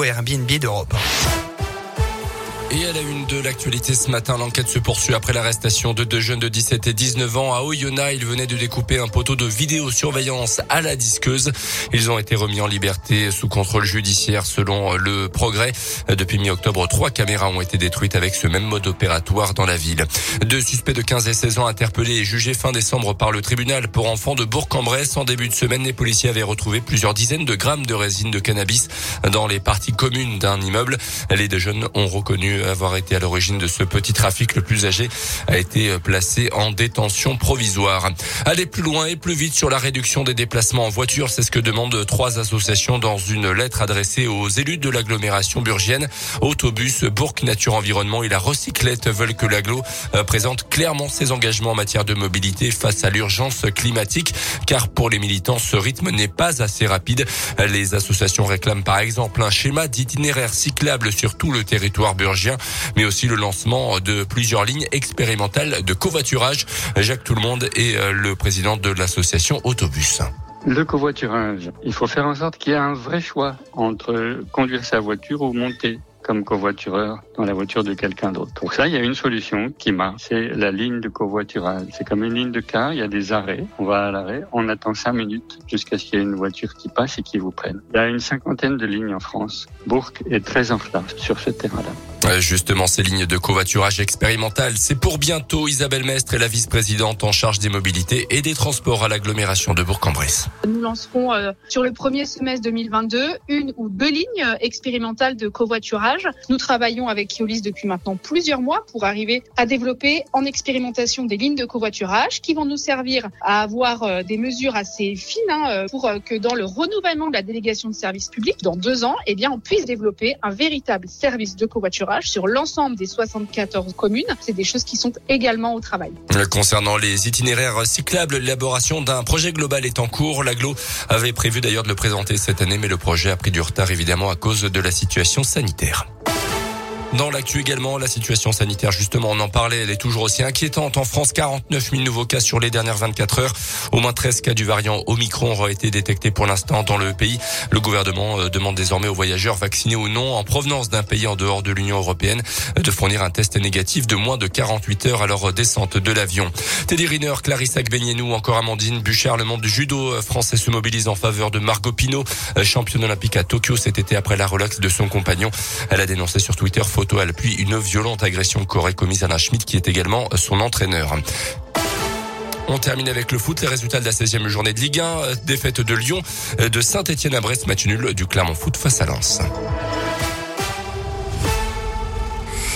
Airbnb d'Europe. Et à la une de l'actualité ce matin, l'enquête se poursuit après l'arrestation de deux jeunes de 17 et 19 ans à Oyonnax. Ils venaient de découper un poteau de vidéosurveillance à la disqueuse. Ils ont été remis en liberté sous contrôle judiciaire selon le progrès. Depuis mi-octobre, trois caméras ont été détruites avec ce même mode opératoire dans la ville. Deux suspects de 15 et 16 ans interpellés et jugés fin décembre par le tribunal pour enfants de Bourg-en-Bresse. En début de semaine, les policiers avaient retrouvé plusieurs dizaines de grammes de résine de cannabis dans les parties communes d'un immeuble. Les deux jeunes ont reconnu avoir été à l'origine de ce petit trafic. Le plus âgé a été placé en détention provisoire. Aller plus loin et plus vite sur la réduction des déplacements en voiture, c'est ce que demandent trois associations dans une lettre adressée aux élus de l'agglomération burgienne. Autobus, Bourg Nature Environnement et la Recyclette veulent que l'agglo euh, présente clairement ses engagements en matière de mobilité face à l'urgence climatique, car pour les militants, ce rythme n'est pas assez rapide. Les associations réclament par exemple un schéma d'itinéraire cyclable sur tout le territoire burgien mais aussi le lancement de plusieurs lignes expérimentales de covoiturage. Jacques Tout-le-Monde est euh, le président de l'association Autobus. Le covoiturage, il faut faire en sorte qu'il y ait un vrai choix entre conduire sa voiture ou monter comme covoitureur dans la voiture de quelqu'un d'autre. Pour ça, il y a une solution qui marche, c'est la ligne de covoiturage. C'est comme une ligne de car, il y a des arrêts, on va à l'arrêt, on attend cinq minutes jusqu'à ce qu'il y ait une voiture qui passe et qui vous prenne. Il y a une cinquantaine de lignes en France. Bourg est très en sur ce terrain-là. Justement, ces lignes de covoiturage expérimentales, c'est pour bientôt. Isabelle Mestre est la vice-présidente en charge des mobilités et des transports à l'agglomération de Bourg-en-Bresse. Nous lancerons euh, sur le premier semestre 2022 une ou deux lignes euh, expérimentales de covoiturage. Nous travaillons avec Keolis depuis maintenant plusieurs mois pour arriver à développer en expérimentation des lignes de covoiturage qui vont nous servir à avoir euh, des mesures assez fines hein, pour que dans le renouvellement de la délégation de services publics, dans deux ans, eh bien, on puisse développer un véritable service de covoiturage sur l'ensemble des 74 communes. C'est des choses qui sont également au travail. Concernant les itinéraires cyclables, l'élaboration d'un projet global est en cours. L'aglo avait prévu d'ailleurs de le présenter cette année, mais le projet a pris du retard évidemment à cause de la situation sanitaire. Dans l'actu également, la situation sanitaire, justement, on en parlait, elle est toujours aussi inquiétante. En France, 49 000 nouveaux cas sur les dernières 24 heures. Au moins 13 cas du variant Omicron auraient été détectés pour l'instant dans le pays. Le gouvernement euh, demande désormais aux voyageurs vaccinés ou non en provenance d'un pays en dehors de l'Union européenne de fournir un test négatif de moins de 48 heures à leur descente de l'avion. Teddy Riner, Clarissa Gbenienou, encore Amandine Bouchard, le monde du judo euh, français se mobilise en faveur de Margot Pino, euh, championne olympique à Tokyo cet été après la relaxe de son compagnon. Elle a dénoncé sur Twitter photo à l'appui une violente agression qu'aurait commise Alain Schmidt qui est également son entraîneur. On termine avec le foot, les résultats de la 16e journée de Ligue 1, défaite de Lyon, de Saint-Etienne à Brest, match nul du Clermont Foot face à Lens.